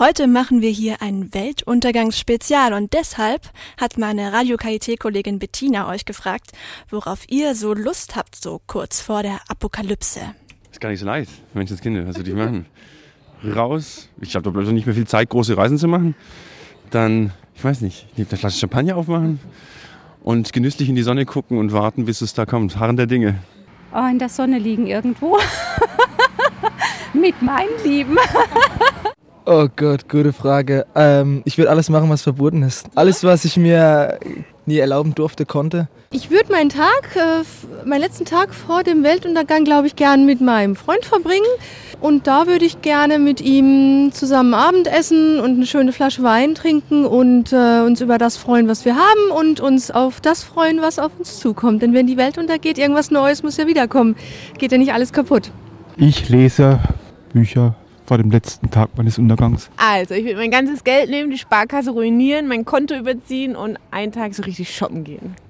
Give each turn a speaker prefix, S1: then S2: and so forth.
S1: Heute machen wir hier ein Weltuntergangsspezial und deshalb hat meine Radio KIT-Kollegin Bettina euch gefragt, worauf ihr so Lust habt, so kurz vor der Apokalypse.
S2: Ist gar nicht so leicht, Menschenskinder, was würde ich machen? Raus, ich glaube, da bleibt nicht mehr viel Zeit, große Reisen zu machen. Dann, ich weiß nicht, eine Flasche Champagner aufmachen und genüsslich in die Sonne gucken und warten, bis es da kommt. Harren der Dinge.
S3: Oh, in der Sonne liegen irgendwo. Mit meinen Lieben.
S4: Oh Gott, gute Frage. Ähm, ich würde alles machen, was verboten ist. Alles, was ich mir nie erlauben durfte, konnte.
S5: Ich würde meinen Tag, äh, meinen letzten Tag vor dem Weltuntergang, glaube ich, gern mit meinem Freund verbringen. Und da würde ich gerne mit ihm zusammen Abendessen und eine schöne Flasche Wein trinken und äh, uns über das freuen, was wir haben und uns auf das freuen, was auf uns zukommt. Denn wenn die Welt untergeht, irgendwas Neues muss ja wiederkommen. Geht ja nicht alles kaputt.
S6: Ich lese Bücher vor dem letzten Tag meines Untergangs.
S7: Also, ich würde mein ganzes Geld nehmen, die Sparkasse ruinieren, mein Konto überziehen und einen Tag so richtig shoppen gehen.